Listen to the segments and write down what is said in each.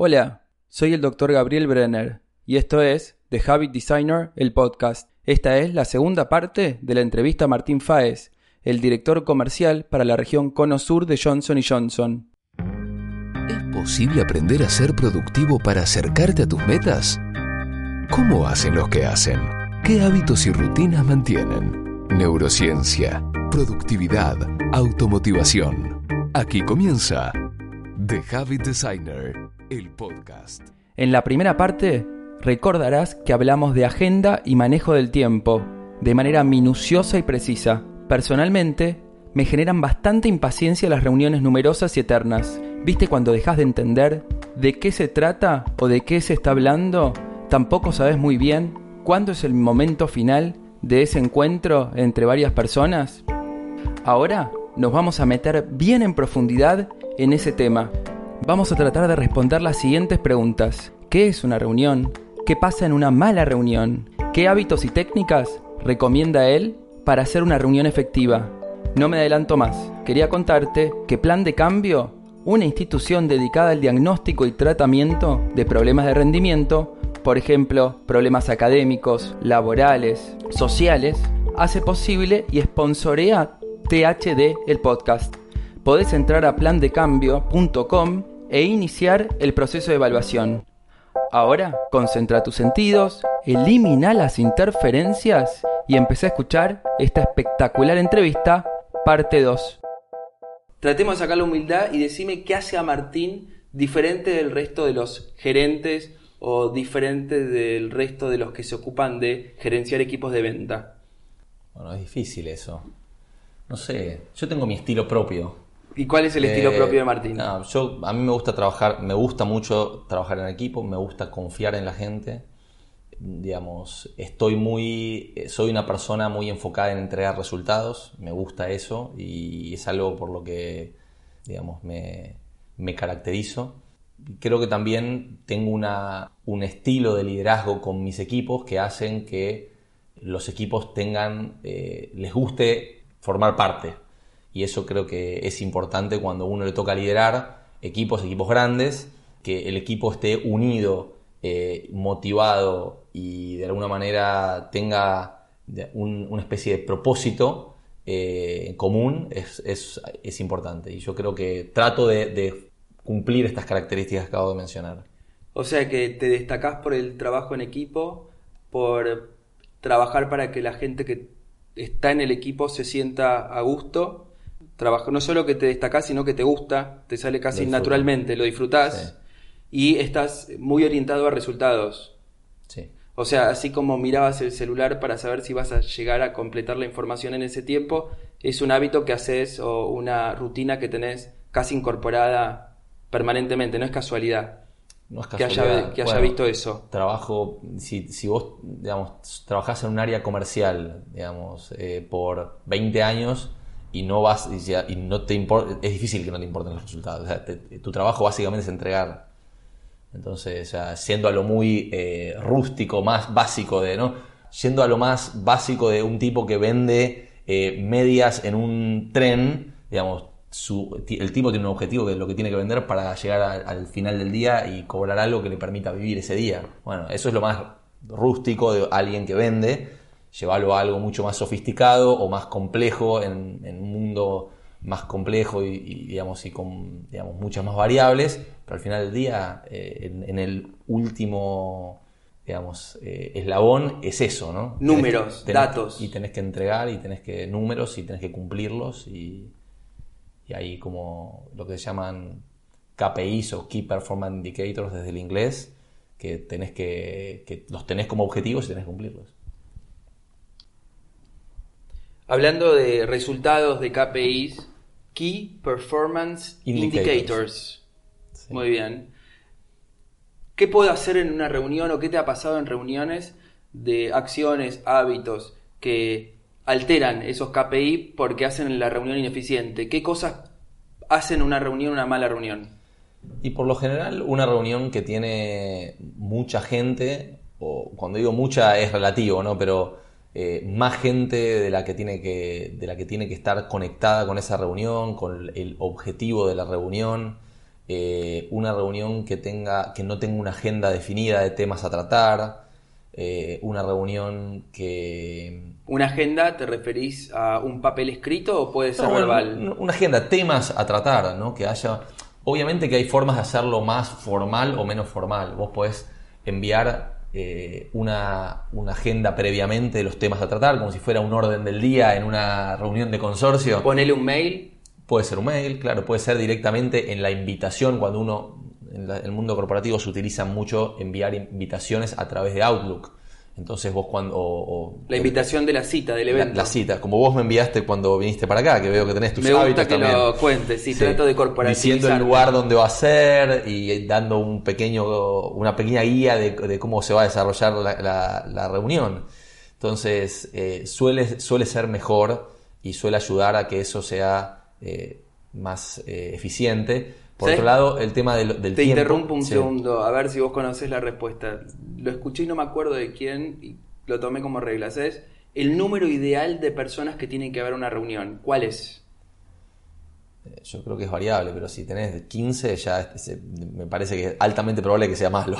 Hola, soy el Dr. Gabriel Brenner y esto es The Habit Designer, el podcast. Esta es la segunda parte de la entrevista a Martín Faes, el director comercial para la región Cono Sur de Johnson Johnson. ¿Es posible aprender a ser productivo para acercarte a tus metas? ¿Cómo hacen los que hacen? ¿Qué hábitos y rutinas mantienen? Neurociencia, productividad, automotivación. Aquí comienza The Habit Designer, el podcast. En la primera parte, recordarás que hablamos de agenda y manejo del tiempo, de manera minuciosa y precisa. Personalmente, me generan bastante impaciencia las reuniones numerosas y eternas. ¿Viste cuando dejas de entender de qué se trata o de qué se está hablando? Tampoco sabes muy bien cuándo es el momento final de ese encuentro entre varias personas. Ahora nos vamos a meter bien en profundidad en ese tema. Vamos a tratar de responder las siguientes preguntas. ¿Qué es una reunión? ¿Qué pasa en una mala reunión? ¿Qué hábitos y técnicas recomienda él para hacer una reunión efectiva? No me adelanto más. Quería contarte que Plan de Cambio, una institución dedicada al diagnóstico y tratamiento de problemas de rendimiento, por ejemplo, problemas académicos, laborales, sociales, hace posible y sponsorea THD, el podcast podés entrar a plandecambio.com e iniciar el proceso de evaluación. Ahora, concentra tus sentidos, elimina las interferencias y empecé a escuchar esta espectacular entrevista, parte 2. Tratemos de sacar la humildad y decime qué hace a Martín diferente del resto de los gerentes o diferente del resto de los que se ocupan de gerenciar equipos de venta. Bueno, es difícil eso. No sé, yo tengo mi estilo propio. ¿Y cuál es el estilo Eh, propio de Martín? no, yo, a mí me gusta trabajar, me gusta mucho trabajar en equipo, me gusta confiar en la gente. Digamos, estoy muy, soy una persona muy enfocada en entregar resultados, me gusta eso y es algo por lo que, digamos, me, me caracterizo. Creo que también tengo una, un estilo de liderazgo con mis equipos que hacen que los equipos tengan, eh, les guste formar parte. Y eso creo que es importante cuando uno le toca liderar equipos, equipos grandes, que el equipo esté unido, eh, motivado y de alguna manera tenga una especie de propósito eh, común es, es- es importante. Y yo creo que trato de, de cumplir estas características que acabo de mencionar. O sea que te destacás por el trabajo en equipo, por trabajar para que la gente que está en el equipo se sienta a gusto. Trabajo, no solo que te destacás, sino que te gusta, te sale casi Lo naturalmente, lo disfrutás y estás muy orientado a resultados. Sí. O sea, así como mirabas el celular para saber si vas a llegar a completar la información en ese tiempo, es un hábito que haces o una rutina que tenés casi incorporada permanentemente, no es casualidad No es que haya, casualidad. que haya Bueno, visto eso. trabajo, si, si vos, digamos, trabajás en un área comercial, digamos, eh, por 20 años y no vas, y, ya- y no te importa, es difícil que no te importen los resultados. Tu trabajo básicamente es entregar. Entonces, sea, siendo a lo muy eh, rústico, más básico de, ¿no? Yendo a lo más básico de un tipo que vende eh, medias en un tren, digamos, su- el tipo tiene un objetivo que es lo que tiene que vender para llegar al final del día y cobrar algo que le permita vivir ese día. Bueno, eso es lo más rústico de alguien que vende, llevarlo a algo mucho más sofisticado o más complejo en, en un mundo más complejo y, y, digamos y con digamos muchas más variables pero al final del día eh, en, en el último digamos eh, eslabón es eso no Números, Tenés- datos. y tenés que entregar y tenés que números y tenés que cumplirlos y, y ahí como lo que se llaman KPIs o Key Performance Indicators desde el inglés que tenés que, que los tenés como objetivos y tenés que cumplirlos Hablando de resultados de KPIs, Key Performance Indicators. Indicators. Sí. Muy bien. ¿Qué puedo hacer en una reunión o qué te ha pasado en reuniones de acciones, hábitos que alteran esos KPI porque hacen la reunión ineficiente? ¿Qué cosas hacen una reunión una mala reunión? Y por lo general, una reunión que tiene mucha gente, o cuando digo mucha es relativo, ¿no? Pero eh, más gente de la, que tiene que, de la que tiene que estar conectada con esa reunión, con el objetivo de la reunión, eh, una reunión que, tenga, que no tenga una agenda definida de temas a tratar, eh, una reunión que... ¿Una agenda te referís a un papel escrito o puede ser No, verbal? Una agenda, temas a tratar, ¿no? Que haya... Obviamente que hay formas de hacerlo más formal o menos formal. Vos podés enviar eh, una, una agenda previamente de los temas a tratar, como si fuera un orden del día en una reunión de consorcio. Ponele un mail. Puede ser un mail, claro, puede ser directamente en la invitación, cuando uno, en la- el mundo corporativo se utiliza mucho enviar invitaciones a través de Outlook. Entonces vos cuando... o- o- La invitación de la cita, del evento. la cita, como vos me enviaste cuando viniste para acá, que veo que tenés tus Me gusta hábitos que también. lo cuentes, sí, trato de corporativizar. Diciendo el lugar donde va a ser y dando un pequeño, una pequeña guía de, de cómo se va a desarrollar la, la- la reunión. Entonces, eh, suele, suele ser mejor y suele ayudar a que eso sea eh, más eh, eficiente. Por ¿Sabes? otro lado, el tema del, del Te tiempo. interrumpo un Sí. segundo, a ver si vos conocés la respuesta. Lo escuché y no me acuerdo de quién y lo tomé como regla. ¿Sabes? El número ideal de personas que tienen que haber una reunión. ¿Cuál es? Eh, Yo creo que es variable, pero si tenés 15 ya me parece que es altamente probable que sea malo.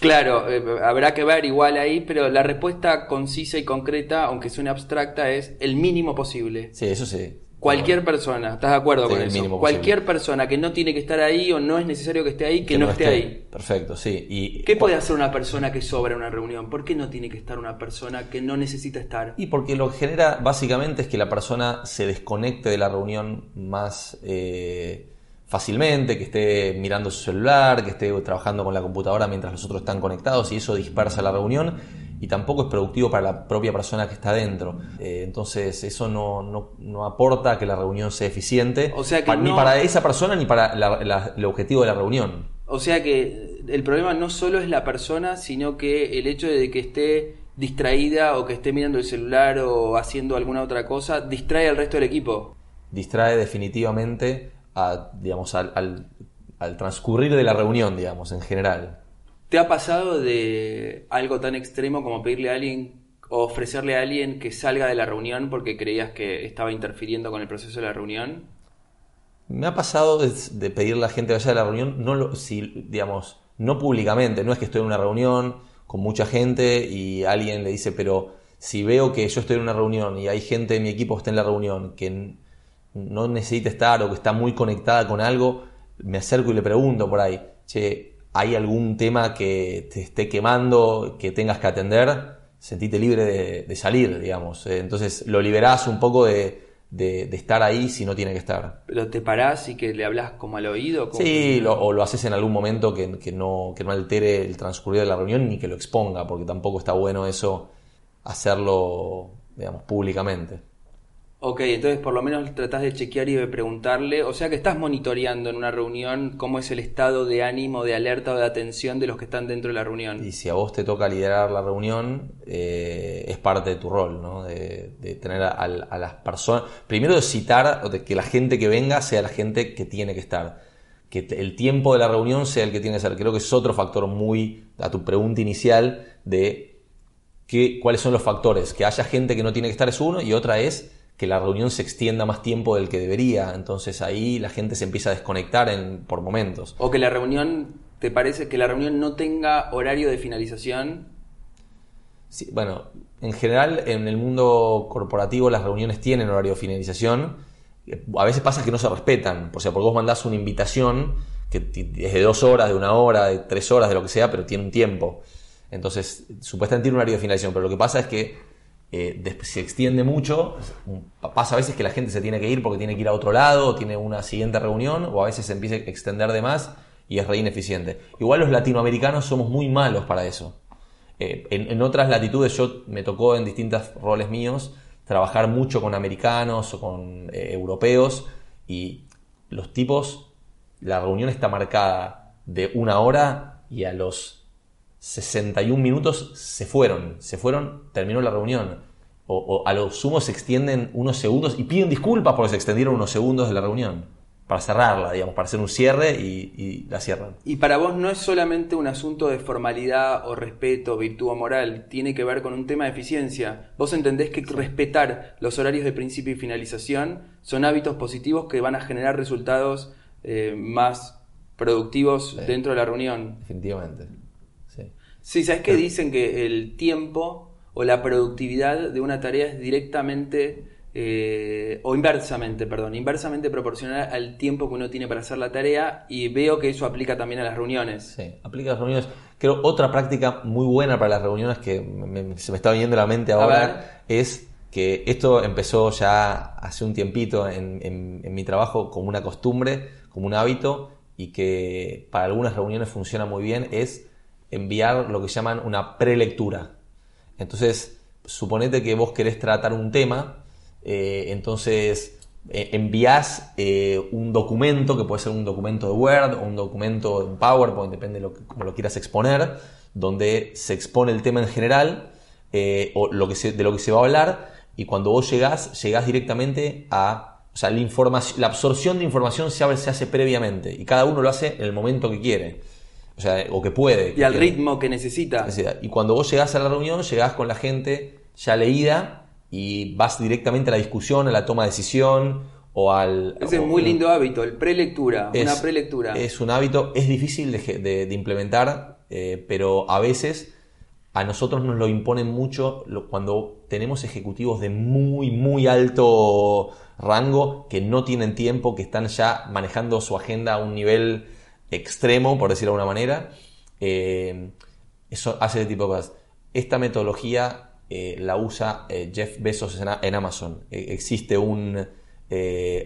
Claro, eh, habrá que ver igual ahí, pero la respuesta concisa y concreta, aunque suene abstracta, es el mínimo posible. Sí, eso sí. Cualquier persona, ¿estás de acuerdo Sí, con eso? mínimo Cualquier persona que no tiene que estar ahí o no es necesario que esté ahí, que, no, esté, ahí. Perfecto, sí. Y, ¿Qué puede hacer una persona que sobra en una reunión? ¿Por qué no tiene que estar una persona que no necesita estar? Y porque lo que genera básicamente es que la persona se desconecte de la reunión más eh, fácilmente, que esté mirando su celular, que esté trabajando con la computadora mientras los otros están conectados y eso dispersa la reunión y tampoco es productivo para la propia persona que está dentro. Eh, entonces eso no, no- no aporta a que la reunión sea eficiente, O sea que pa- ni para esa persona ni para la- la- el objetivo de la reunión. O sea que el problema no solo es la persona, sino que el hecho de que esté distraída o que esté mirando el celular o haciendo alguna otra cosa, distrae al resto del equipo. distrae definitivamente a, digamos, al, al- al transcurrir de la reunión, digamos, en general. ¿Te ha pasado de algo tan extremo como pedirle a alguien o ofrecerle a alguien que salga de la reunión porque creías que estaba interfiriendo con el proceso de la reunión? Me ha pasado de, de pedirle a la gente que vaya a la reunión, no lo, si, digamos, no públicamente, no es que estoy en una reunión con mucha gente y alguien le dice, pero si veo que yo estoy en una reunión y hay gente de mi equipo que está en la reunión que no necesita estar o que está muy conectada con algo, me acerco y le pregunto por ahí, che, ¿hay algún tema que te esté quemando, que tengas que atender? Sentite libre de, de salir, digamos. Eh, Entonces lo liberás un poco de, de- de estar ahí si no tiene que estar. ¿Pero te parás y que le hablas como al oído? como- Sí, lo- o lo haces en algún momento que, que no, que no altere el transcurrir de la reunión ni que lo exponga, porque tampoco está bueno eso hacerlo, digamos, públicamente. Ok, entonces por lo menos tratás de chequear y de preguntarle, o sea que estás monitoreando en una reunión cómo es el estado de ánimo, de alerta o de atención de los que están dentro de la reunión. Y si a vos te toca liderar la reunión, eh, es parte de tu rol, ¿no? De, tener a, las personas. Primero de citar, o de que la gente que venga sea la gente que tiene que estar. Que el tiempo de la reunión sea el que tiene que ser. Creo que es otro factor muy, a tu pregunta inicial, de qué, cuáles son los factores. Que haya gente que no tiene que estar es uno, y otra es que la reunión se extienda más tiempo del que debería. Entonces ahí la gente se empieza a desconectar en, por momentos. O que la reunión, ¿te parece que la reunión no tenga horario de finalización? Sí, bueno, en general en el mundo corporativo las reuniones tienen horario de finalización. A veces pasa que no se respetan. O sea, porque vos mandás una invitación que es de dos horas, de una hora, de tres horas, de lo que sea, pero tiene un tiempo. Entonces, supuestamente tiene un horario de finalización, pero lo que pasa es que eh, se extiende mucho. Pa- Pasa a veces que la gente se tiene que ir porque tiene que ir a otro lado, o tiene una siguiente reunión, o a veces se empieza a extender de más y es re ineficiente. Igual los latinoamericanos somos muy malos para eso. Eh, en, en otras latitudes yo me tocó en distintos roles míos trabajar mucho con americanos o con eh, europeos y los tipos, la reunión está marcada de una hora y a los 61 minutos se fueron, se fueron, terminó la reunión. O, o a lo sumo se extienden unos segundos y piden disculpas porque se extendieron unos segundos de la reunión. Para cerrarla, digamos, para hacer un cierre y, y la cierran. Y para vos no es solamente un asunto de formalidad o respeto, virtud o moral, tiene que ver con un tema de eficiencia. Vos entendés que respetar los horarios de principio y finalización son hábitos positivos que van a generar resultados eh, más productivos dentro de la reunión. Definitivamente. Sí. ¿sabes que dicen que el tiempo o la productividad de una tarea es directamente, eh, o inversamente, perdón, inversamente proporcional al tiempo que uno tiene para hacer la tarea y veo que eso aplica también a las reuniones. Sí, aplica a las reuniones. Creo otra práctica muy buena para las reuniones que se me está viniendo a la mente ahora es que esto empezó ya hace un tiempito en, en mi trabajo como una costumbre, como un hábito y que para algunas reuniones funciona muy bien es enviar lo que llaman una prelectura. Entonces, suponete que vos querés tratar un tema, eh, entonces eh, envías eh, un documento, que puede ser un documento de Word o un documento en PowerPoint, depende de lo que, como lo quieras exponer, donde se expone el tema en general o lo que de lo que se va a hablar, y cuando vos llegás, llegás directamente a o sea, la absorción de información se, se hace previamente y cada uno lo hace en el momento que quiere. O sea, o que puede. Y al ritmo que necesita. Y cuando vos llegás a la reunión, llegás con la gente ya leída y vas directamente a la discusión, a la toma de decisión o al... Ese es un muy lindo hábito, el prelectura, una prelectura. Es un hábito, es difícil de, implementar, eh, pero a veces a nosotros nos lo imponen mucho cuando tenemos ejecutivos de muy, muy alto rango que no tienen tiempo, que están ya manejando su agenda a un nivel extremo, por decirlo de alguna manera. Eh, eso hace de tipo de cosas. Esta metodología eh, la usa eh, Jeff Bezos en, Amazon. existe un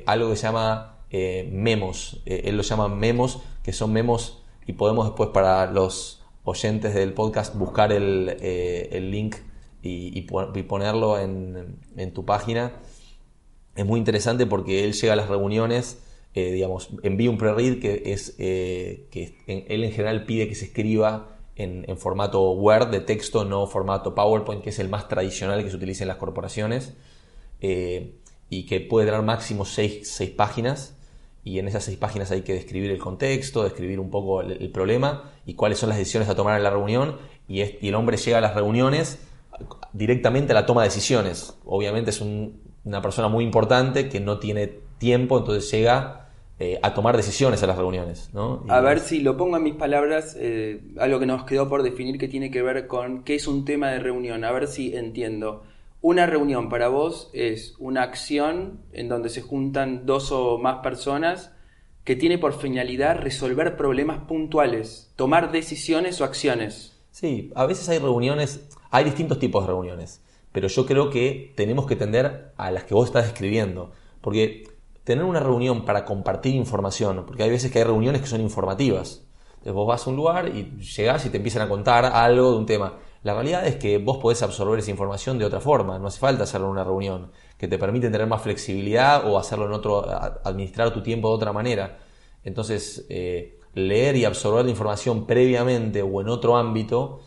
algo que se llama memos. él lo llama memos, que son memos y podemos después para los oyentes del podcast buscar el, link y, ponerlo en, en tu página. Es muy interesante porque él llega a las reuniones eh, envía un pre-read que es eh, que él en general pide que se escriba en, formato Word de texto, no formato PowerPoint, que es el más tradicional que se utiliza en las corporaciones, eh, y que puede tener máximo 6 páginas, y en esas 6 páginas hay que describir el contexto, describir un poco el, problema y cuáles son las decisiones a tomar en la reunión, y, el hombre llega a las reuniones directamente a la toma de decisiones. Obviamente es una persona muy importante que no tiene tiempo, entonces llega eh, a tomar decisiones a las reuniones. ¿no? a ver si lo pongo en mis palabras, eh, algo que nos quedó por definir que tiene que ver con qué es un tema de reunión, a ver si entiendo. Una reunión para vos es una acción en donde se juntan dos o más personas que tiene por finalidad resolver problemas puntuales, tomar decisiones o acciones. Sí, a veces hay reuniones, hay distintos tipos de reuniones, pero yo creo que tenemos que tender a las que vos estás describiendo, porque tener una reunión para compartir información, porque hay veces que hay reuniones que son informativas. Entonces vos vas a un lugar y llegás y te empiezan a contar algo de un tema. La realidad es que vos podés absorber esa información de otra forma, no hace falta hacerlo en una reunión, que te permite tener más flexibilidad o hacerlo en otro, administrar tu tiempo de otra manera. Entonces, eh, leer y absorber la información previamente o en otro ámbito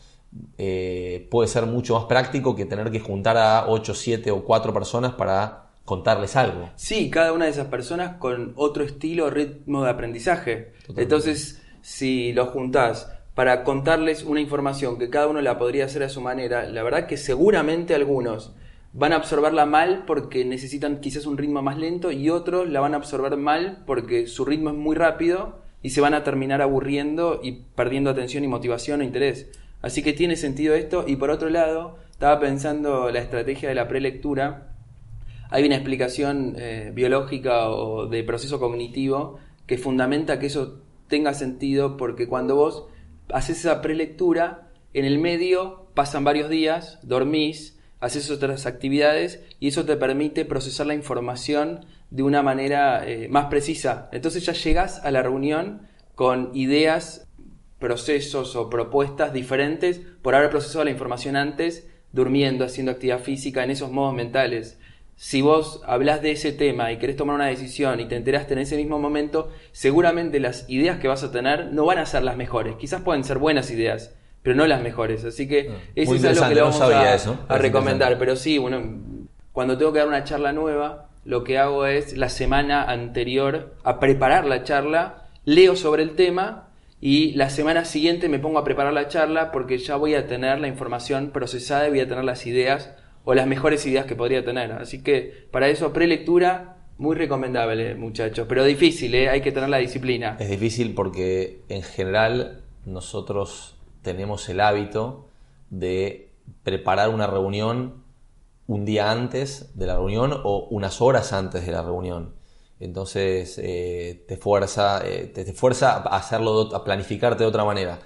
eh, puede ser mucho más práctico que tener que juntar a 8, 7 o 4 personas para contarles algo. Sí, cada una de esas personas con otro estilo o ritmo de aprendizaje. Entonces, si los juntás para contarles una información que cada uno la podría hacer a su manera, la verdad que seguramente algunos van a absorberla mal porque necesitan quizás un ritmo más lento y otros la van a absorber mal porque su ritmo es muy rápido y se van a terminar aburriendo y perdiendo atención y motivación o interés. Así que tiene sentido esto y por otro lado, estaba pensando la estrategia de la prelectura hay una explicación eh, biológica o de proceso cognitivo que fundamenta que eso tenga sentido porque cuando vos haces esa prelectura, en el medio pasan varios días, dormís, haces otras actividades y eso te permite procesar la información de una manera eh, más precisa. Entonces ya llegas a la reunión con ideas, procesos o propuestas diferentes por haber procesado la información antes, durmiendo, haciendo actividad física en esos modos mentales si vos hablas de ese tema y querés tomar una decisión y te enteraste en ese mismo momento, seguramente las ideas que vas a tener no van a ser las mejores. Quizás pueden ser buenas ideas, pero no las mejores. Así que ah, eso es algo que le vamos a, recomendar. Pero sí, bueno, cuando tengo que dar una charla nueva, lo que hago es la semana anterior a preparar la charla, leo sobre el tema y la semana siguiente me pongo a preparar la charla porque ya voy a tener la información procesada y voy a tener las ideas o las mejores ideas que podría tener. Así que para eso, prelectura, Muy recomendable, muchachos, pero difícil, ¿eh? hay que tener la disciplina. Es difícil porque en general nosotros tenemos el hábito de preparar una reunión un día antes de la reunión o unas horas antes de la reunión. Entonces eh, te, fuerza, eh, te, fuerza a hacerlo, a planificarte de otra manera.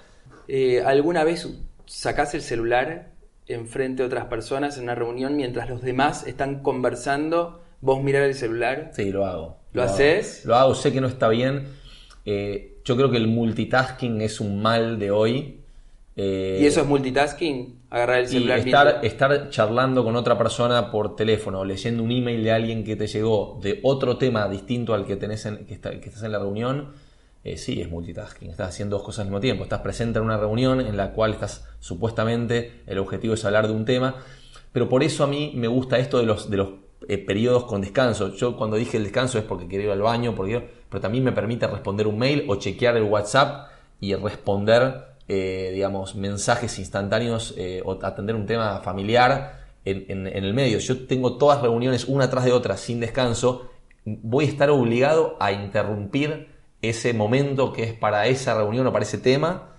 ¿Alguna vez sacás el celular enfrente de otras personas en una reunión mientras los demás están conversando? ¿Vos mirar el celular? Sí, lo hago. ¿Lo, haces? Lo hago, sé que no está bien. yo creo que el multitasking es un mal de hoy eh, ¿Y eso es multitasking? Agarrar el celular. Y estar, estar charlando con otra persona por teléfono, leyendo un email de alguien que te llegó de otro tema distinto al que, tenés en, que, estás en la reunión, eh, sí es multitasking. Estás haciendo dos cosas al mismo tiempo. Estás presente en una reunión en la cual estás supuestamente, el objetivo es hablar de un tema. Pero por eso a mí me gusta esto de los, de los eh, periodos con descanso. Yo cuando dije el descanso es porque quiero ir al baño, porque, pero también me permite responder un mail o chequear el WhatsApp y responder eh, digamos, mensajes instantáneos o atender un tema familiar en, el medio. Yo tengo todas reuniones una tras de otra sin descanso, voy a estar obligado a interrumpir ese momento que es para esa reunión o para ese tema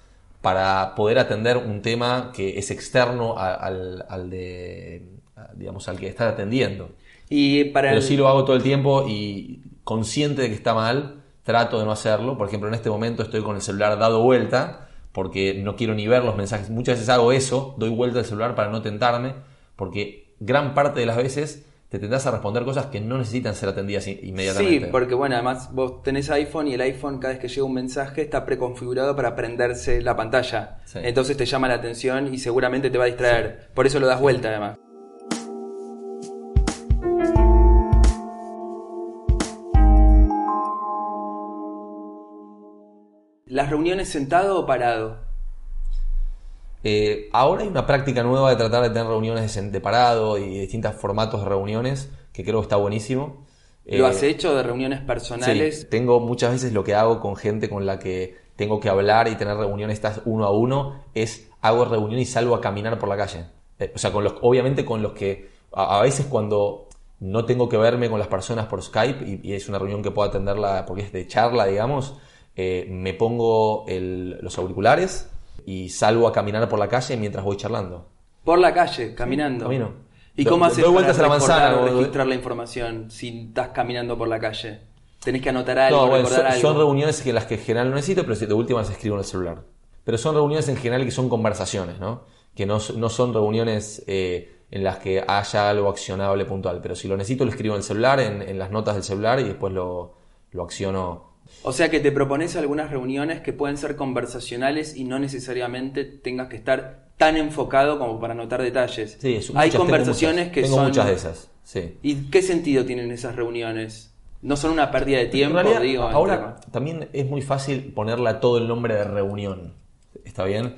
para poder atender un tema que es externo al, de, digamos, al que está atendiendo. Y para Pero sí lo hago todo el tiempo y consciente de que está mal, trato de no hacerlo. Por ejemplo, en este momento estoy con el celular dado vuelta porque no quiero ni ver los mensajes. Muchas veces hago eso, doy vuelta al celular para no tentarme, porque gran parte de las veces te tendrás a responder cosas que no necesitan ser atendidas inmediatamente. Sí, porque bueno, además vos tenés iPhone y el iPhone cada vez que llega un mensaje está preconfigurado para prenderse la pantalla. Entonces te llama la atención y seguramente te va a distraer. Por eso lo das vuelta además. ¿Las reuniones sentado o parado? Eh, ahora hay una práctica nueva de tratar de tener reuniones de parado y distintos formatos de reuniones que creo que está buenísimo. ¿Lo has eh, hecho de reuniones personales? Sí, tengo muchas veces lo que hago con gente con la que tengo que hablar y tener reuniones estas uno a uno es hago reunión y salgo a caminar por la calle. Eh, o sea, con los, obviamente con los que a, veces cuando no tengo que verme con las personas por Skype y, y es una reunión que puedo atenderla porque es de charla, digamos, eh, me pongo los auriculares y salgo a caminar por la calle mientras voy charlando. Por la calle, caminando. Camino. ¿Y cómo haces para a la manzana, registrar la información si estás caminando por la calle? ¿Tenés que anotar algo, no, son, Son reuniones en las que en general no necesito, pero si de última se escribo en el celular. Pero son reuniones en general que son conversaciones, ¿no? Que no, son reuniones eh, en las que haya algo accionable puntual. Pero si lo necesito, lo escribo en el celular, en, las notas del celular y después lo, lo acciono o sea que te propones algunas reuniones que pueden ser conversacionales y no necesariamente tengas que estar tan enfocado como para anotar detalles. Sí, Hay conversaciones que son... muchas de esas, sí. ¿Y qué sentido tienen esas reuniones? ¿No son una pérdida de tiempo? digo, ahora también es muy fácil ponerle a todo el nombre de reunión. ¿Está bien?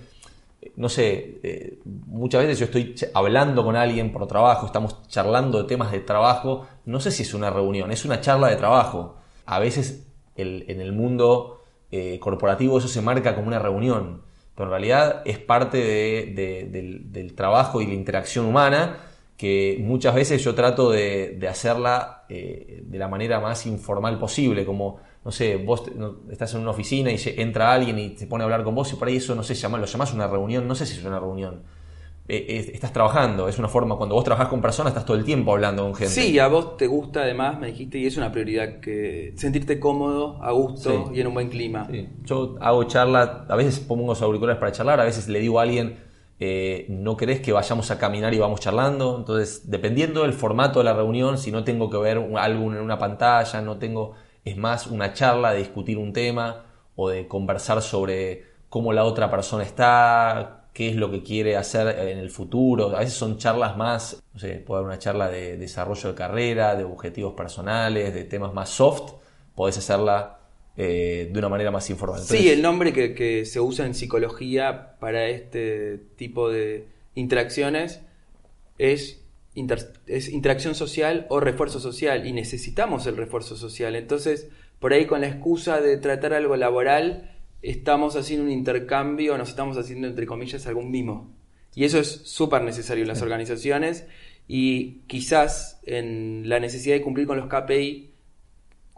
No sé, eh, muchas veces yo estoy hablando con alguien por trabajo, estamos charlando de temas de trabajo, no sé si es una reunión, es una charla de trabajo. A veces en el mundo eh, corporativo eso se marca como una reunión, pero en realidad es parte del, trabajo y la interacción humana que muchas veces yo trato de, hacerla eh, de la manera más informal posible, como, no sé, vos estás en una oficina y entra alguien y se pone a hablar con vos y por ahí eso, no sé, llama, lo llamás una reunión, no sé si es una reunión eh, estás trabajando, es una forma, cuando vos trabajas con personas estás todo el tiempo hablando con gente. Sí, a vos te gusta además, me dijiste, y es una prioridad que sentirte cómodo, a gusto y en un buen clima. Yo hago charla, a veces pongo los auriculares para charlar, a veces le digo a alguien, eh, no querés que vayamos a caminar y vamos charlando, entonces dependiendo del formato de la reunión, si no tengo que ver algo en una pantalla, no tengo, es más una charla de discutir un tema o de conversar sobre cómo la otra persona está, qué es lo que quiere hacer en el futuro. A veces son charlas más, no sé, puede haber una charla de desarrollo de carrera, de objetivos personales, de temas más soft. Podés hacerla eh, de una manera más informal. sí, el nombre que, se usa en psicología para este tipo de interacciones es, es interacción social o refuerzo social y necesitamos el refuerzo social. Entonces, por ahí con la excusa de tratar algo laboral, estamos haciendo un intercambio, nos estamos haciendo, entre comillas, algún mimo. Y eso es súper necesario en las organizaciones y quizás en la necesidad de cumplir con los KPI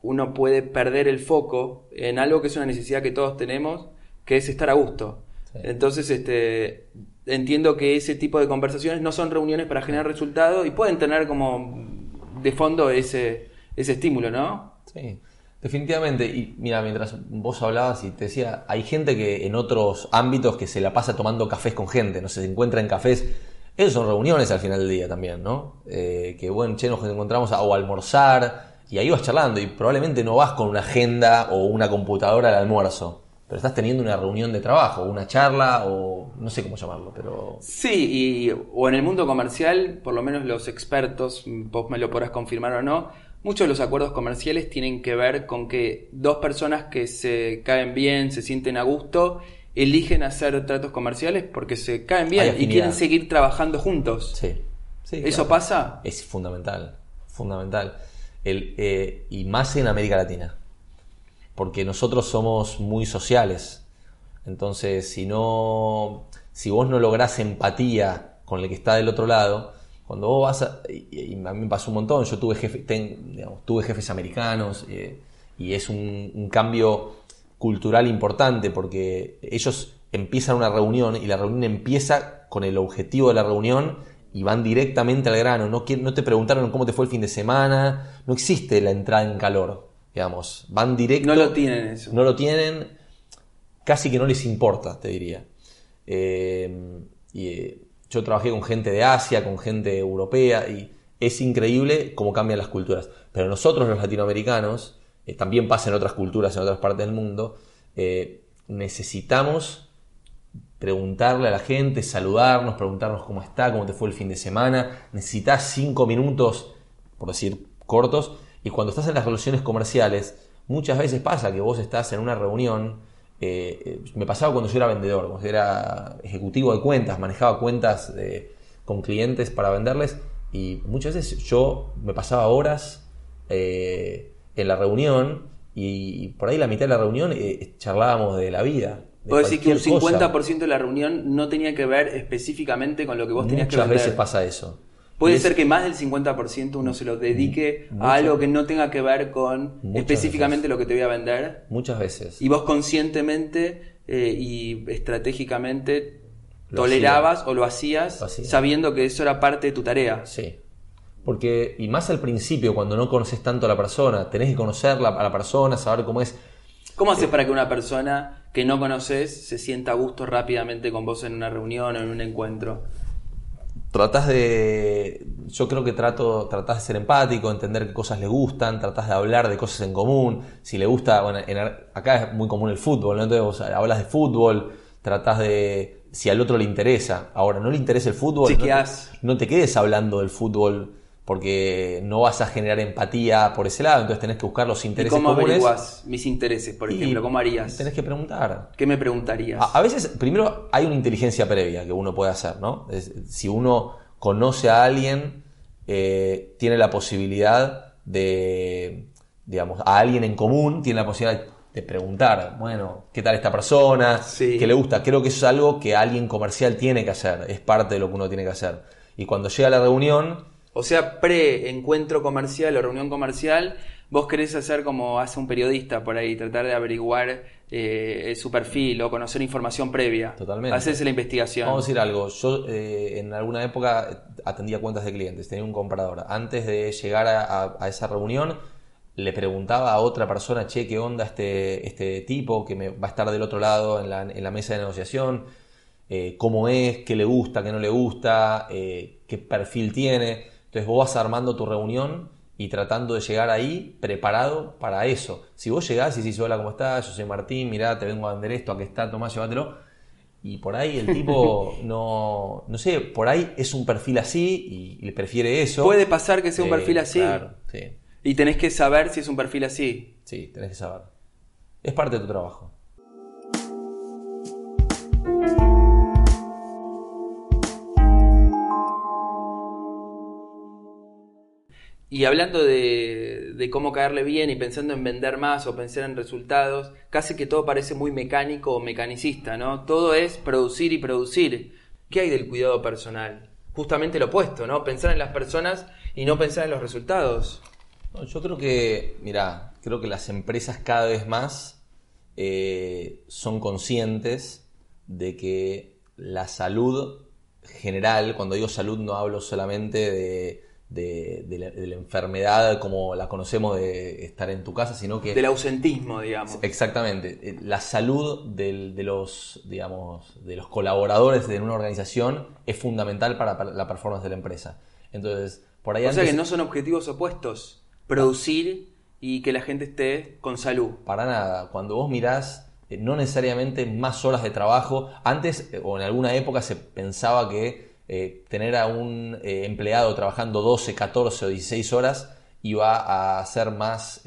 uno puede perder el foco en algo que es una necesidad que todos tenemos, que es estar a gusto. Sí. Entonces, este, entiendo que ese tipo de conversaciones no son reuniones para generar resultados y pueden tener como de fondo ese, ese estímulo, ¿no? Sí, definitivamente. Y mira, mientras vos hablabas y te decía, hay gente que en otros ámbitos que se la pasa tomando cafés con gente, no se encuentra en cafés. Esas son reuniones al final del día también, ¿no? Eh, que bueno, che, nos encontramos a, o almorzar y ahí vas charlando y probablemente no vas con una agenda o una computadora al almuerzo, pero estás teniendo una reunión de trabajo, una charla o no sé cómo llamarlo, pero Sí, y, o en el mundo comercial, por lo menos los expertos, vos me lo podrás confirmar o no, muchos de los acuerdos comerciales tienen que ver con que dos personas que se caen bien, se sienten a gusto, eligen hacer tratos comerciales porque se caen bien y quieren seguir trabajando juntos. sí. sí ¿Eso claro. pasa? Es fundamental, fundamental. El, eh, y más en América Latina. Porque nosotros somos muy sociales. Entonces, si no. Si vos no lográs empatía con el que está del otro lado, cuando vos vas a. Y, y a mí me pasó un montón. Yo tuve, jefe, ten- digamos, tuve jefes americanos eh, y es un, un cambio cultural importante porque ellos empiezan una reunión y la reunión empieza con el objetivo de la reunión y van directamente al grano. No te preguntaron cómo te fue el fin de semana. No existe la entrada en calor. Digamos, van directo. No lo tienen eso. No lo tienen. Casi que no les importa, te diría. Eh, y, eh, yo trabajé con gente de Asia, con gente europea, y es increíble cómo cambian las culturas. Pero nosotros, los latinoamericanos, eh, también pasa en otras culturas, en otras partes del mundo, eh, necesitamos preguntarle a la gente, saludarnos, preguntarnos cómo está, cómo te fue el fin de semana. Necesitas cinco minutos, por decir cortos, y cuando estás en las relaciones comerciales, muchas veces pasa que vos estás en una reunión. Eh, eh, me pasaba cuando yo era vendedor, cuando yo era ejecutivo de cuentas, manejaba cuentas de- con clientes para venderles, y muchas veces yo me pasaba horas eh, en la reunión y, por ahí la mitad de la reunión eh, charlábamos de la vida. de Puedo decir que un cualquier cosa. 50% de la reunión no tenía que ver específicamente con lo que vos tenías que Muchas vender. veces pasa eso. Puede es- ser que más del 50% uno se lo dedique a algo que no tenga que ver con específicamente lo que te voy a vender. Muchas veces. Y vos conscientemente eh, y estratégicamente Lo tolerabas o lo hacías Lo sabiendo que eso era parte de tu tarea. Sí. Porque, y más al principio, cuando no conoces tanto a la persona, tenés que conocerla a la persona, saber cómo es. ¿Cómo haces para que una persona que no conoces se sienta a gusto rápidamente con vos en una reunión o en un encuentro? Tratás de. Yo creo que trato, tratás de ser empático, entender qué cosas le gustan, tratás de hablar de cosas en común. Si le gusta, bueno, en acá es muy común el fútbol, ¿no? Entonces vos hablas de fútbol, tratás de. Si al otro le interesa. Ahora, no le interesa el fútbol. no te- Chequeás. no te quedes hablando del fútbol porque no vas a generar empatía por ese lado, entonces tenés que buscar los ¿Y intereses cómo comunes. averiguás mis intereses, por y ejemplo? ¿Cómo harías? Tenés que preguntar. ¿Qué me preguntarías? A, a veces, primero, hay una inteligencia previa que uno puede hacer, ¿no? Es- si uno conoce a alguien, eh, tiene la posibilidad de, digamos, a alguien en común, tiene la posibilidad de preguntar, bueno, ¿qué tal esta persona? Sí. ¿Qué le gusta? Creo que eso es algo que alguien comercial tiene que hacer, es parte de lo que uno tiene que hacer. Y cuando llega a la reunión, O sea, pre-encuentro comercial o reunión comercial, vos querés hacer como hace un periodista por ahí, tratar de averiguar eh, su perfil o conocer información previa. Totalmente. Hacerse la investigación. Vamos a decir algo. Yo eh, en alguna época atendía cuentas de clientes, tenía un comprador. Antes de llegar a, a- a esa reunión, le preguntaba a otra persona, che, ¿qué onda este, este tipo que me va a estar del otro lado en la, en la mesa de negociación? Eh, ¿Cómo es? ¿Qué le gusta? ¿Qué no le gusta? ¿Qué perfil tiene? Entonces vos vas armando tu reunión y tratando de llegar ahí preparado para eso. Si vos llegás y decís, hola, ¿cómo estás? Yo soy Martín, mirá, te vengo a vender esto, aquí está, tomá, llévatelo. Y por ahí el tipo no, no sé, por ahí es un perfil así y, y prefiere eso. Puede pasar que sea un perfil así. Claro, sí, Y tenés que saber si es un perfil así. sí, tenés que saber. Es parte de tu trabajo. Y hablando de, de cómo caerle bien y pensando en vender más o pensar en resultados, casi que todo parece muy mecánico o mecanicista, ¿no? Todo es producir y producir. ¿Qué hay del cuidado personal? Justamente lo opuesto, ¿no? Pensar en las personas y no pensar en los resultados. yo creo que, mira, creo que las empresas cada vez más eh, son conscientes de que la salud general, cuando digo salud no hablo solamente de, la, enfermedad como la conocemos de estar en tu casa, sino que... Del ausentismo, digamos. Exactamente. Eh, la salud de, los, digamos, de los colaboradores de una organización es fundamental para, la performance de la empresa. Entonces, por ahí... O sea que no son objetivos opuestos. Producir y que la gente esté con salud. Para nada. Cuando vos mirás eh, no necesariamente más horas de trabajo. Antes, eh, o en alguna época, se pensaba que eh, tener a un empleado trabajando 12, 14 o 16 horas iba a ser más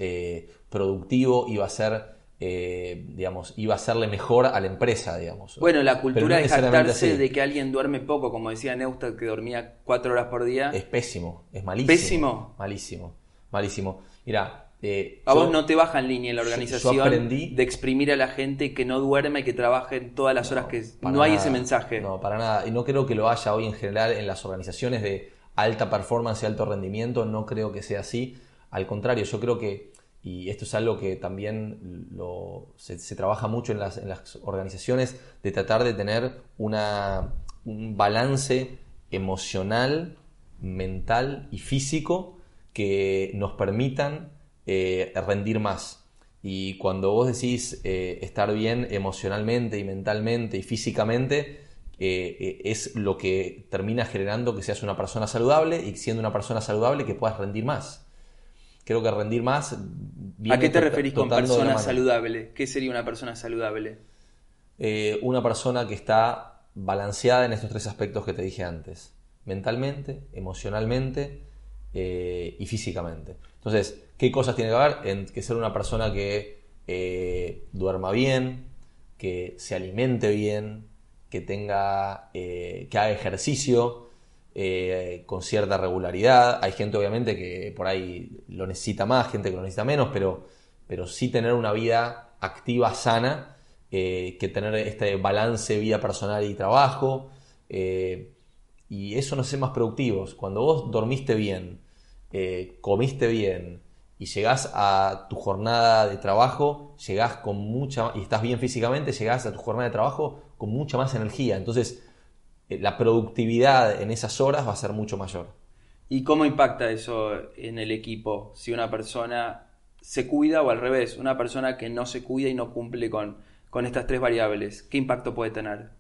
productivo, iba a ser... digamos, iba a hacerle mejor a la empresa, digamos. Bueno, la cultura de jactarse de que alguien duerme poco, como decía Neustadt, que dormía 4 horas por día. Es pésimo, es malísimo. Pésimo. Malísimo, malísimo. Mira, eh, a vos no te baja en línea la organización de exprimir a la gente que no duerme y que trabaje todas las horas que... No hay ese mensaje. No, para nada. Y no creo que lo haya hoy en general en las organizaciones de alta performance y alto rendimiento. No creo que sea así. Al contrario, yo creo que, y esto es algo que también lo, se, trabaja mucho en las, en las, organizaciones, de tratar de tener una, un balance emocional, mental y físico que nos permitan eh, rendir más. Y cuando vos decís eh, estar bien emocionalmente y mentalmente y físicamente, eh, es lo que termina generando que seas una persona saludable y siendo una persona saludable que puedas rendir más. Creo que rendir más... ¿A qué te referís con persona saludable? ¿Qué sería una persona saludable? una persona que está balanceada en estos tres aspectos que te dije antes. Mentalmente, emocionalmente y físicamente. Entonces, ¿qué cosas tiene que haber? En que ser una persona que eh, duerma bien, que se alimente bien, que tenga, eh, que haga ejercicio eh, con cierta regularidad. Hay gente obviamente que por ahí lo necesita más, gente que lo necesita menos, pero, pero sí tener una vida activa, sana, que tener este balance vida personal y trabajo. y eso nos hace más productivos. Cuando vos dormiste bien, comiste bien y llegás a tu jornada de trabajo, llegás con mucha, y estás bien físicamente, llegás a tu jornada de trabajo con mucha más energía. Entonces, eh, la productividad en esas horas va a ser mucho mayor. ¿Y cómo impacta eso en el equipo? Si una persona se cuida o al revés, una persona que no se cuida y no cumple con, con estas tres variables, ¿qué impacto puede tener?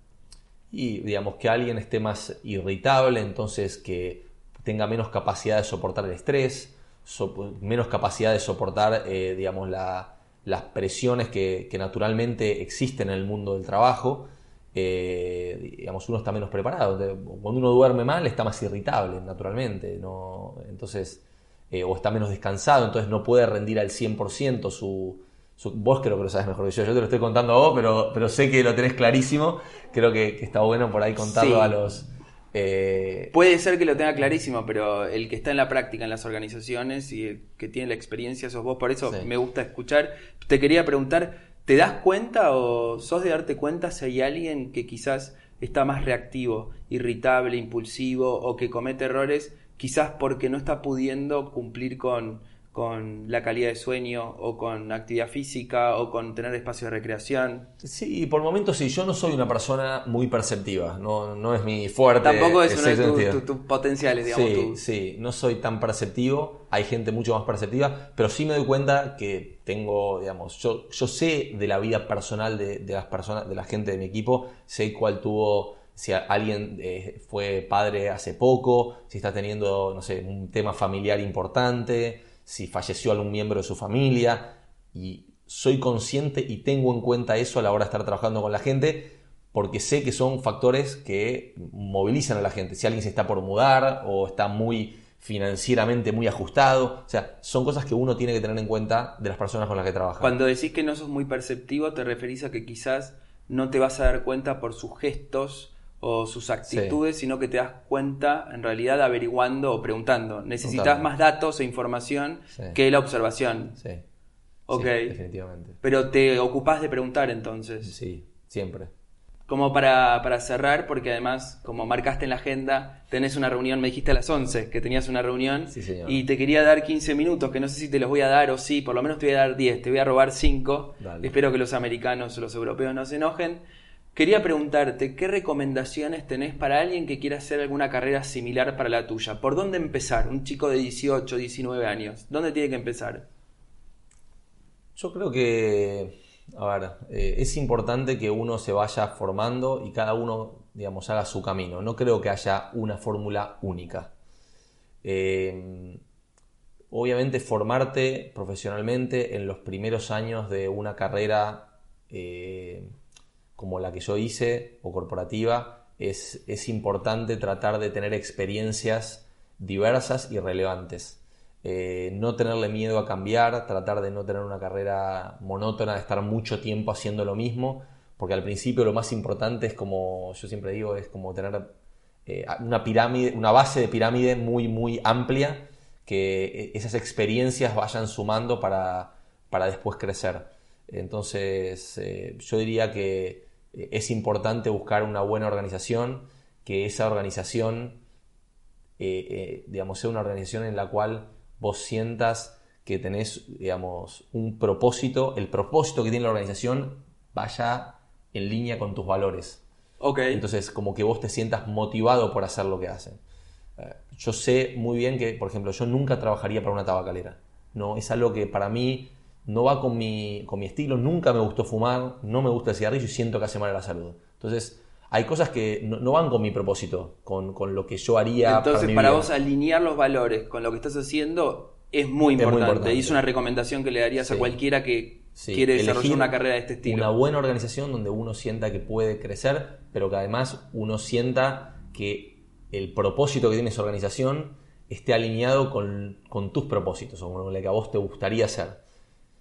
Y digamos que alguien esté más irritable, entonces que tenga menos capacidad de soportar el estrés, menos capacidad de soportar, eh, digamos, las presiones que, naturalmente existen en el mundo del trabajo. Eh, digamos, uno está menos preparado. Cuando uno duerme mal está más irritable, naturalmente. ¿no? Entonces, eh, o está menos descansado, entonces no puede rendir al 100% su, su, Vos creo que lo sabes mejor que yo. Yo te lo estoy contando a vos, pero, pero sé que lo tenés clarísimo. Creo que, está bueno por ahí contarlo a los eh, Puede ser que lo tenga clarísimo, pero el que está en la práctica en las organizaciones y el que tiene la experiencia sos vos, por eso me gusta escuchar. Te quería preguntar, ¿te das cuenta o sos de darte cuenta si hay alguien que quizás está más reactivo, irritable, impulsivo o que comete errores quizás porque no está pudiendo cumplir con con la calidad de sueño o con actividad física o con tener espacio de recreación. Sí, por momentos sí, yo no soy una persona muy perceptiva, no, no es mi fuerte. Tampoco es uno de tus potenciales, digamos. Sí, sí, no soy tan perceptivo, hay gente mucho más perceptiva, pero sí me doy cuenta que tengo, digamos, yo, yo sé de la vida personal de, las personas, de la gente de mi equipo, sé cuál tuvo si alguien eh, fue padre hace poco, si está teniendo, no sé, un tema familiar importante, si falleció algún miembro de su familia y soy consciente y tengo en cuenta eso a la hora de estar trabajando con la gente porque sé que son factores que movilizan a la gente. Si alguien se está por mudar o está muy financieramente muy ajustado, o sea, son cosas que uno tiene que tener en cuenta de las personas con las que trabaja. Cuando decís que no sos muy perceptivo, te referís a que quizás no te vas a dar cuenta por sus gestos o sus actitudes, sino que te das cuenta en realidad averiguando o preguntando. Necesitas más datos e información que la observación. Sí. Ok. definitivamente. Pero te ocupás de preguntar entonces. Sí, siempre. como para, para, cerrar, porque además, como marcaste en la agenda, tenés una reunión, me dijiste a las 11 que tenías una reunión, Sí, señor. y te quería dar 15 minutos, que no sé si te los voy a dar o sí, por lo menos te voy a dar 10, te voy a robar 5, Dale. espero que los americanos o los europeos no se enojen. Quería preguntarte, ¿qué recomendaciones tenés para alguien que quiera hacer alguna carrera similar para la tuya? ¿Por dónde empezar? Un chico de 18, 19 años, ¿dónde tiene que empezar? Yo creo que, a ver, eh, es importante que uno se vaya formando y cada uno, digamos, haga su camino. No creo que haya una fórmula única. Eh, obviamente formarte profesionalmente en los primeros años de una carrera eh, como la que yo hice o corporativa es, es importante tratar de tener experiencias diversas y relevantes. Eh, no tenerle miedo a cambiar, tratar de no tener una carrera monótona, de estar mucho tiempo haciendo lo mismo, porque al principio lo más importante es como yo siempre digo, es como tener eh, una pirámide, una base de pirámide muy, muy amplia, que eh, esas experiencias vayan sumando para, para después crecer. Entonces, yo diría que es importante buscar una buena organización, que esa organización, eh, eh, digamos, sea una organización en la cual vos sientas que tenés, digamos, un propósito, el propósito que tiene la organización vaya en línea con tus valores. Ok. Entonces, como que vos te sientas motivado por hacer lo que hacen. Eh, yo sé muy bien que, por ejemplo, yo nunca trabajaría para una tabacalera. No, es algo que para mí no va con mi, con mi estilo. Nunca me gustó fumar, no me gusta el cigarrillo y siento que hace mal a la salud. Entonces, hay cosas que no, no van con mi propósito, con, con lo que yo haría Entonces, mi para vida. vos alinear los valores con lo que estás haciendo es muy muy importante. importante. Y es una recomendación que le darías a cualquiera que Sí, quiere desarrollar elegir una carrera de este estilo. Una buena organización donde uno sienta que puede crecer, pero que además uno sienta que el propósito que tiene esa organización esté alineado con, con tus propósitos o con lo que a vos te gustaría hacer.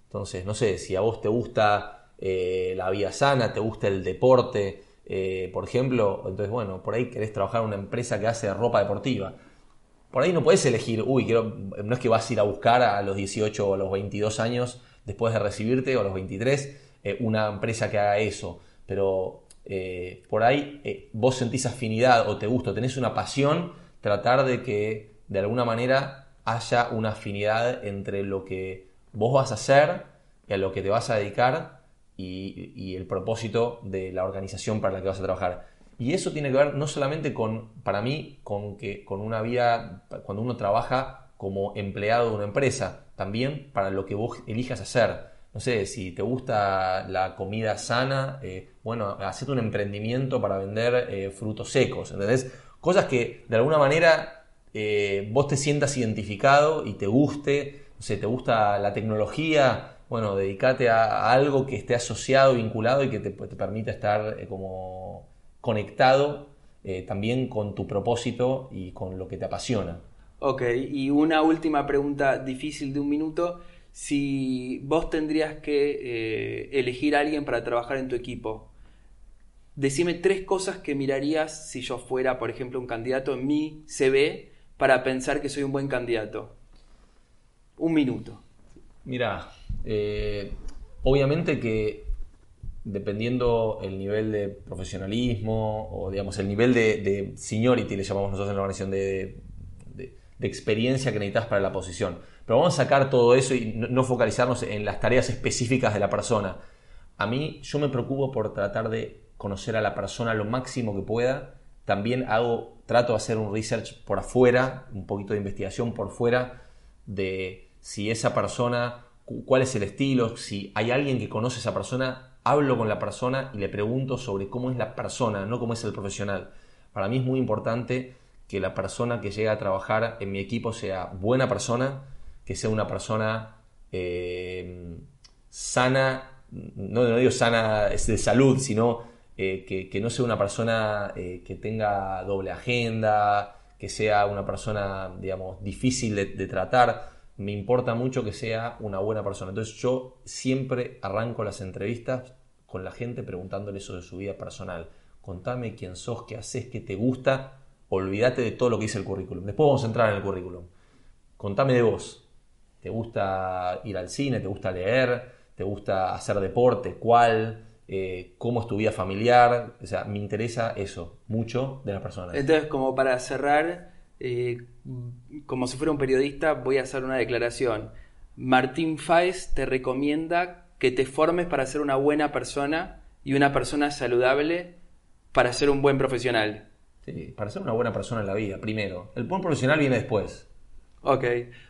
Entonces, no sé, si a vos te gusta eh, la vida sana, te gusta el deporte, eh, por ejemplo, entonces, bueno, por ahí querés trabajar en una empresa que hace ropa deportiva. Por ahí no puedes elegir, uy, quiero, no es que vas a ir a buscar a los 18 o a los 22 años después de recibirte o a los 23 eh, una empresa que haga eso, pero por ahí vos sentís afinidad o te gusta, tenés una pasión, tratar de que de alguna manera haya una afinidad entre lo que vos vas a hacer y a lo que te vas a dedicar y, el propósito de la organización para la que vas a trabajar. Y eso tiene que ver no solamente con, para mí, con que con una vida, cuando uno trabaja como empleado de una empresa, también para lo que vos elijas hacer. No sé, si te gusta la comida sana, eh, bueno, hacete un emprendimiento para vender eh, frutos secos, ¿entendés? Cosas que de alguna manera eh, vos te sientas identificado y te guste, no sé, te gusta la tecnología, bueno, dedícate a, algo que esté asociado, vinculado y que te, te permita estar eh, como conectado eh, también con tu propósito y con lo que te apasiona. Ok, y una última pregunta difícil de un minuto. Si vos tendrías que eh, elegir a alguien para trabajar en tu equipo, decime tres cosas que mirarías si yo fuera, por ejemplo, un candidato en mi CV para pensar que soy un buen candidato. Un minuto. Mira, eh, obviamente que dependiendo el nivel de profesionalismo o digamos el nivel de, de seniority, le llamamos nosotros en la organización, de, experiencia que necesitas para la posición. Pero vamos a sacar todo eso y no, no focalizarnos en las tareas específicas de la persona. A mí yo me preocupo por tratar de conocer a la persona lo máximo que pueda. También hago, trato de hacer un research por afuera, un poquito de investigación por fuera de si esa persona, cu- cuál es el estilo, si hay alguien que conoce a esa persona, hablo con la persona y le pregunto sobre cómo es la persona, no cómo es el profesional. Para mí es muy importante que la persona que llega a trabajar en mi equipo sea buena persona, que sea una persona eh, sana, no, no digo sana es de salud, sino eh, que, que no sea una persona eh, que tenga doble agenda, que sea una persona, digamos, difícil de tratar. Me importa mucho que sea una buena persona. Entonces yo siempre arranco las entrevistas con la gente preguntándole eso de su vida personal. Contame quién sos, qué haces, qué te gusta. Olvídate de todo lo que dice el currículum. Después vamos a entrar en el currículum. Contame de vos. ¿Te gusta ir al cine? ¿Te gusta leer? ¿Te gusta hacer deporte? ¿Cuál? eh, cómo es tu vida familiar, o sea, me interesa eso mucho de las personas. Entonces, como para cerrar, eh, como si fuera un periodista, voy a hacer una declaración. Martín Fáez te recomienda que te formes para ser una buena persona y una persona saludable para ser un buen profesional. Sí, para ser una buena persona en la vida, primero. El buen profesional viene después. Ok,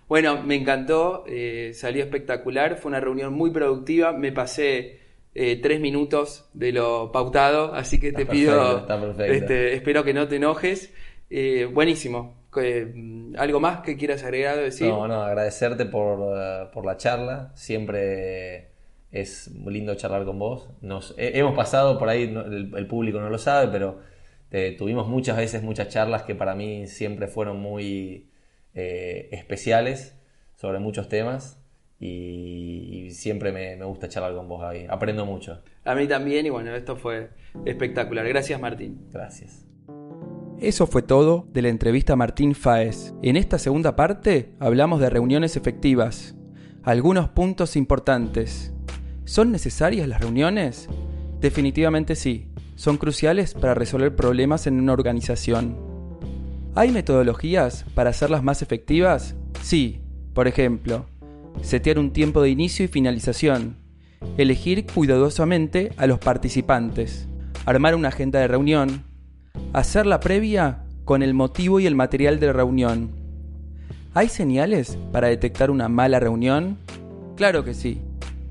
bueno, me encantó, eh, salió espectacular, fue una reunión muy productiva, me pasé eh, tres minutos de lo pautado, así que te pido, este, espero que no te enojes. Eh, buenísimo. ¿Algo más que quieras agregar decir? No, no, agradecerte por, por la charla, siempre es lindo charlar con vos. Nos, hemos pasado por ahí, el, público no lo sabe, pero tuvimos muchas veces muchas charlas que para mí siempre fueron muy eh, especiales sobre muchos temas y, siempre me, gusta charlar con vos, Gaby. Aprendo mucho. A mí también y bueno, esto fue espectacular. Gracias, Martín. Gracias. Eso fue todo de la entrevista a Martín Faes. En esta segunda parte hablamos de reuniones efectivas. Algunos puntos importantes. ¿Son necesarias las reuniones? Definitivamente sí. Son cruciales para resolver problemas en una organización. ¿Hay metodologías para hacerlas más efectivas? Sí. Por ejemplo, setear un tiempo de inicio y finalización. Elegir cuidadosamente a los participantes. Armar una agenda de reunión. Hacer la previa con el motivo y el material de la reunión. ¿Hay señales para detectar una mala reunión? Claro que sí.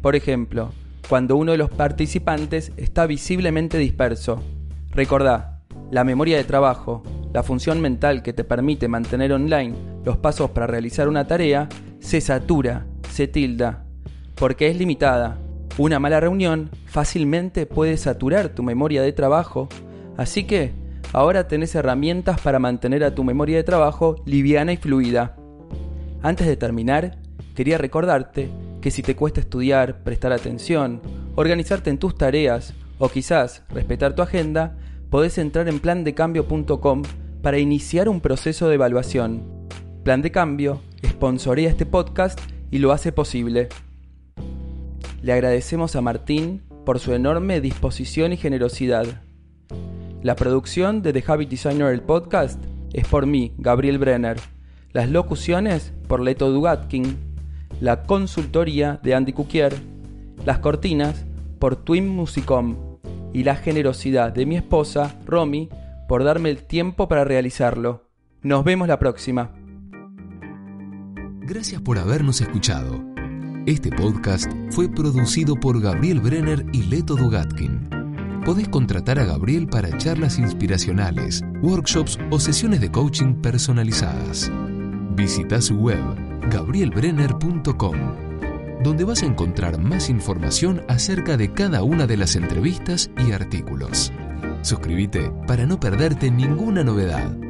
Por ejemplo, cuando uno de los participantes está visiblemente disperso. Recordá, la memoria de trabajo, la función mental que te permite mantener online los pasos para realizar una tarea, se satura, se tilda, porque es limitada. Una mala reunión fácilmente puede saturar tu memoria de trabajo, así que ahora tenés herramientas para mantener a tu memoria de trabajo liviana y fluida. Antes de terminar, quería recordarte que si te cuesta estudiar, prestar atención, organizarte en tus tareas o quizás respetar tu agenda, podés entrar en plandecambio.com para iniciar un proceso de evaluación. Plan de Cambio sponsorea este podcast y lo hace posible. Le agradecemos a Martín por su enorme disposición y generosidad. La producción de The Habit Designer el podcast es por mí, Gabriel Brenner. Las locuciones por Leto Dugatkin la consultoría de Andy Cuquier, las cortinas por Twin Musicom y la generosidad de mi esposa, Romy, por darme el tiempo para realizarlo. Nos vemos la próxima. Gracias por habernos escuchado. Este podcast fue producido por Gabriel Brenner y Leto Dugatkin. Podés contratar a Gabriel para charlas inspiracionales, workshops o sesiones de coaching personalizadas. Visita su web gabrielbrenner.com, donde vas a encontrar más información acerca de cada una de las entrevistas y artículos. Suscríbete para no perderte ninguna novedad.